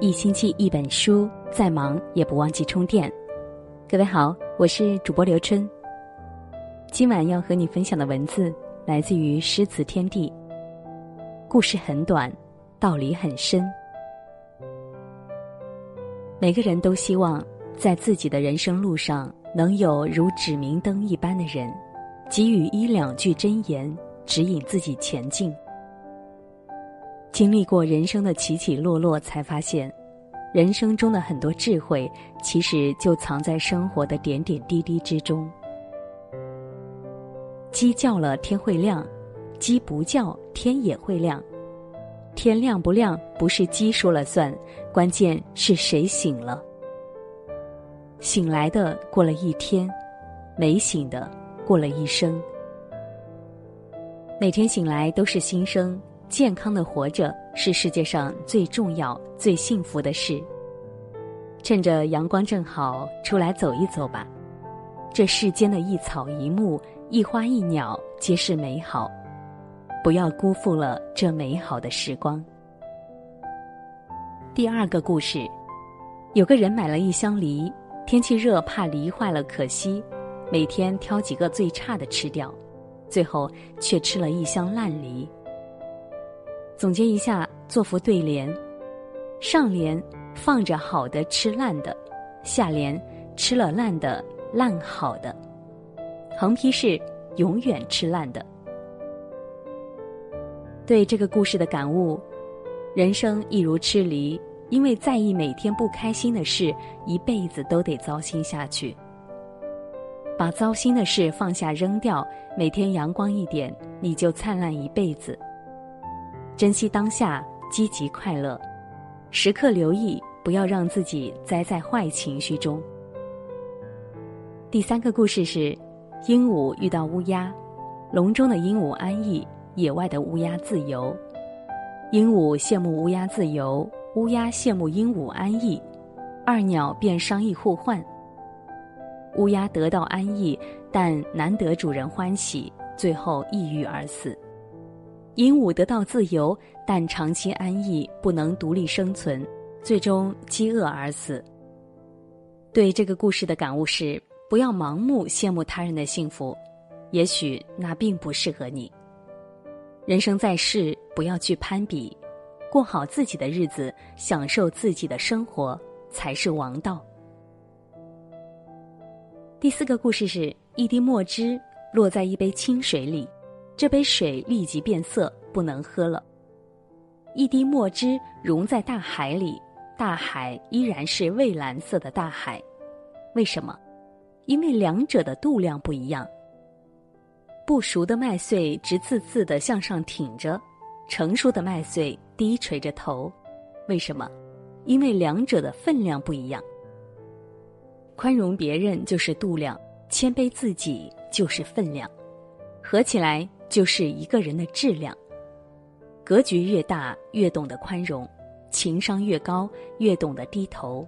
一星期一本书，再忙也不忘记充电。各位好，我是主播刘春。今晚要和你分享的文字来自于诗词天地。故事很短，道理很深。每个人都希望在自己的人生路上能有如指明灯一般的人，给予一两句真言，指引自己前进。经历过人生的起起落落，才发现，人生中的很多智慧，其实就藏在生活的点点滴滴之中。鸡叫了，天会亮；鸡不叫，天也会亮。天亮不亮，不是鸡说了算，关键是谁醒了。醒来的过了一天，没醒的过了一生。每天醒来都是新生。健康的活着是世界上最重要、最幸福的事。趁着阳光正好，出来走一走吧。这世间的一草一木、一花一鸟，皆是美好。不要辜负了这美好的时光。第二个故事，有个人买了一箱梨，天气热，怕梨坏了可惜，每天挑几个最差的吃掉，最后却吃了一箱烂梨。总结一下，做幅对联：上联放着好的吃烂的，下联吃了烂的烂好的，横批是永远吃烂的。对这个故事的感悟：人生一如吃梨，因为在意每天不开心的事，一辈子都得糟心下去。把糟心的事放下扔掉，每天阳光一点，你就灿烂一辈子。珍惜当下，积极快乐，时刻留意，不要让自己栽在坏情绪中。第三个故事是：鹦鹉遇到乌鸦，笼中的鹦鹉安逸，野外的乌鸦自由。鹦鹉羡慕乌鸦自由，乌鸦羡慕鹦鹉安逸，二鸟便商议互换。乌鸦得到安逸，但难得主人欢喜，最后抑郁而死。鹦鹉得到自由，但长期安逸不能独立生存，最终饥饿而死。对这个故事的感悟是：不要盲目羡慕他人的幸福，也许那并不适合你。人生在世，不要去攀比，过好自己的日子，享受自己的生活才是王道。第四个故事是：一滴墨汁落在一杯清水里。这杯水立即变色，不能喝了。一滴墨汁溶在大海里，大海依然是蔚蓝色的大海。为什么？因为两者的度量不一样。不熟的麦穗直刺刺的向上挺着，成熟的麦穗低垂着头。为什么？因为两者的分量不一样。宽容别人就是度量，谦卑自己就是分量，合起来。就是一个人的质量。格局越大，越懂得宽容；情商越高，越懂得低头。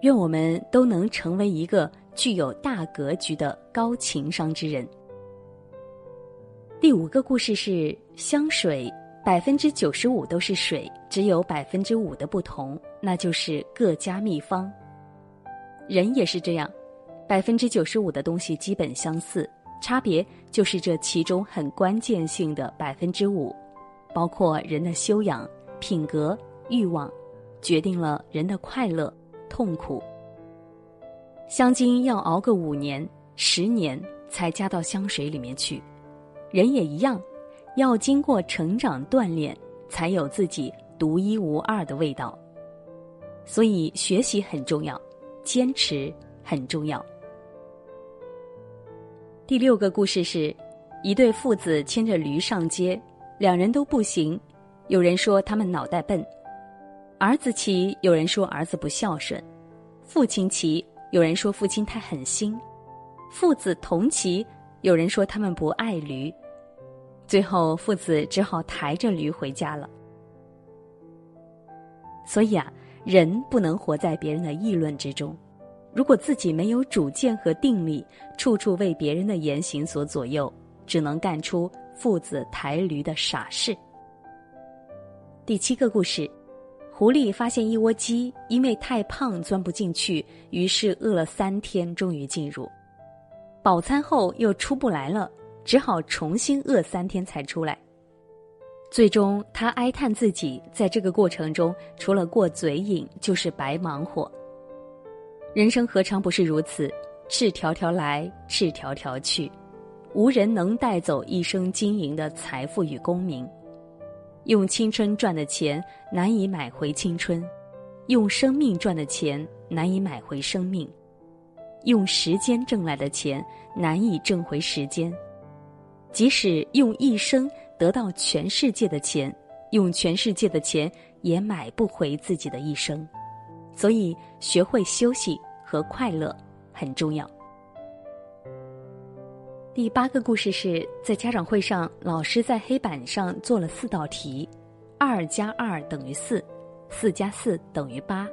愿我们都能成为一个具有大格局的高情商之人。第五个故事是香水，百分之九十五都是水，只有百分之五的不同，那就是各家秘方。人也是这样，百分之九十五的东西基本相似。差别就是这其中很关键性的百分之五，包括人的修养、品格、欲望，决定了人的快乐、痛苦。香精要熬个五年、十年才加到香水里面去，人也一样，要经过成长锻炼，才有自己独一无二的味道。所以学习很重要，坚持很重要。第六个故事是，一对父子牵着驴上街，两人都不行。有人说他们脑袋笨，儿子骑，有人说儿子不孝顺，父亲骑，有人说父亲太狠心，父子同骑，有人说他们不爱驴。最后，父子只好抬着驴回家了。所以啊，人不能活在别人的议论之中。如果自己没有主见和定力，处处为别人的言行所左右，只能干出父子抬驴的傻事。第七个故事，狐狸发现一窝鸡，因为太胖钻不进去，于是饿了三天，终于进入。饱餐后又出不来了，只好重新饿三天才出来。最终，他哀叹自己在这个过程中，除了过嘴瘾，就是白忙活。人生何尝不是如此？赤条条来，赤条条去，无人能带走一生经营的财富与功名。用青春赚的钱难以买回青春，用生命赚的钱难以买回生命，用时间挣来的钱难以挣回时间。即使用一生得到全世界的钱，用全世界的钱也买不回自己的一生。所以，学会休息和快乐很重要。第八个故事是在家长会上，老师在黑板上做了四道题：二加二等于四，四加四等于八，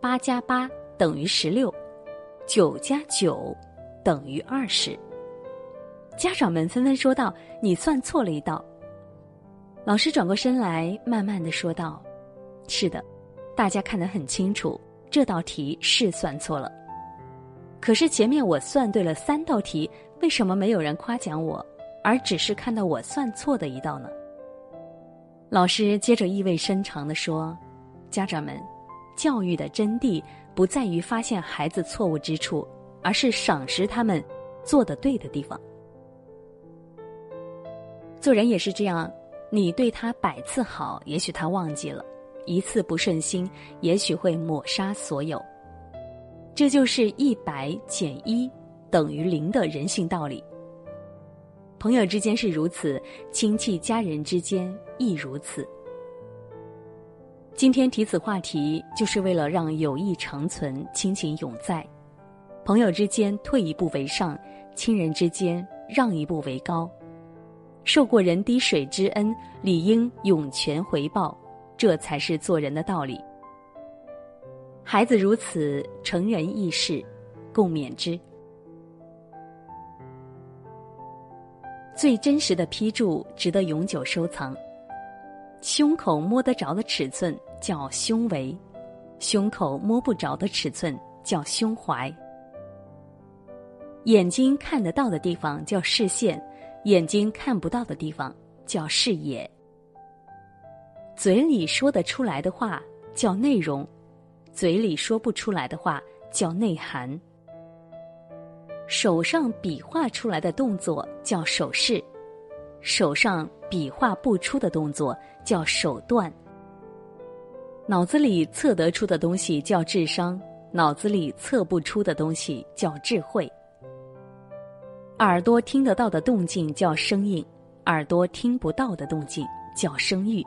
八加八等于十六，九加九等于二十。家长们纷纷说道：“你算错了一道。”老师转过身来，慢慢的说道：“是的，大家看得很清楚，这道题是算错了。可是前面我算对了三道题。”为什么没有人夸奖我，而只是看到我算错的一道呢？老师接着意味深长地说：“家长们，教育的真谛不在于发现孩子错误之处，而是赏识他们做的对的地方。做人也是这样，你对他百次好，也许他忘记了；一次不顺心，也许会抹杀所有。这就是一百减一。”等于零的人性道理。朋友之间是如此，亲戚家人之间亦如此。今天提此话题，就是为了让友谊长存，亲情永在。朋友之间退一步为上，亲人之间让一步为高。受过人滴水之恩，理应涌泉回报，这才是做人的道理。孩子如此，成人亦是，共勉之。最真实的批注值得永久收藏。胸口摸得着的尺寸叫胸围，胸口摸不着的尺寸叫胸怀。眼睛看得到的地方叫视线，眼睛看不到的地方叫视野。嘴里说得出来的话叫内容，嘴里说不出来的话叫内涵。手上比划出来的动作叫手势，手上比划不出的动作叫手段。脑子里测得出的东西叫智商，脑子里测不出的东西叫智慧。耳朵听得到的动静叫声音，耳朵听不到的动静叫声誉。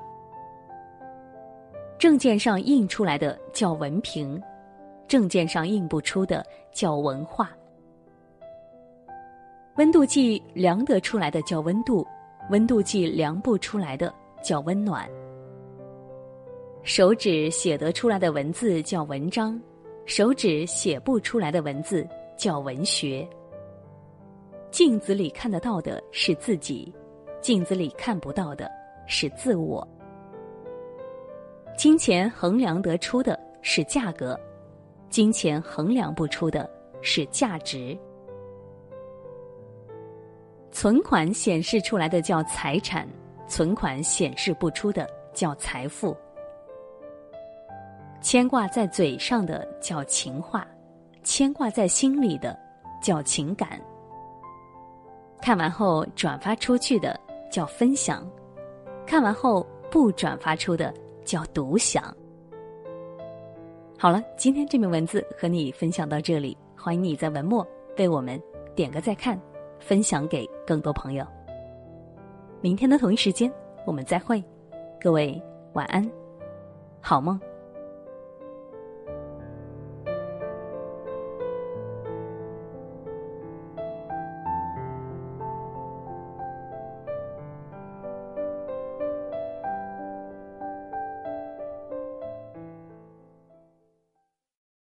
证件上印出来的叫文凭，证件上印不出的叫文化。温度计量得出来的叫温度，温度计量不出来的叫温暖。手指写得出来的文字叫文章，手指写不出来的文字叫文学。镜子里看得到的是自己，镜子里看不到的是自我。金钱衡量得出的是价格，金钱衡量不出的是价值。存款显示出来的叫财产，存款显示不出的叫财富。牵挂在嘴上的叫情话，牵挂在心里的叫情感。看完后转发出去的叫分享，看完后不转发出的叫独享。好了，今天这篇文字和你分享到这里，欢迎你在文末为我们点个再看。分享给更多朋友。明天的同一时间，我们再会。各位晚安，好梦。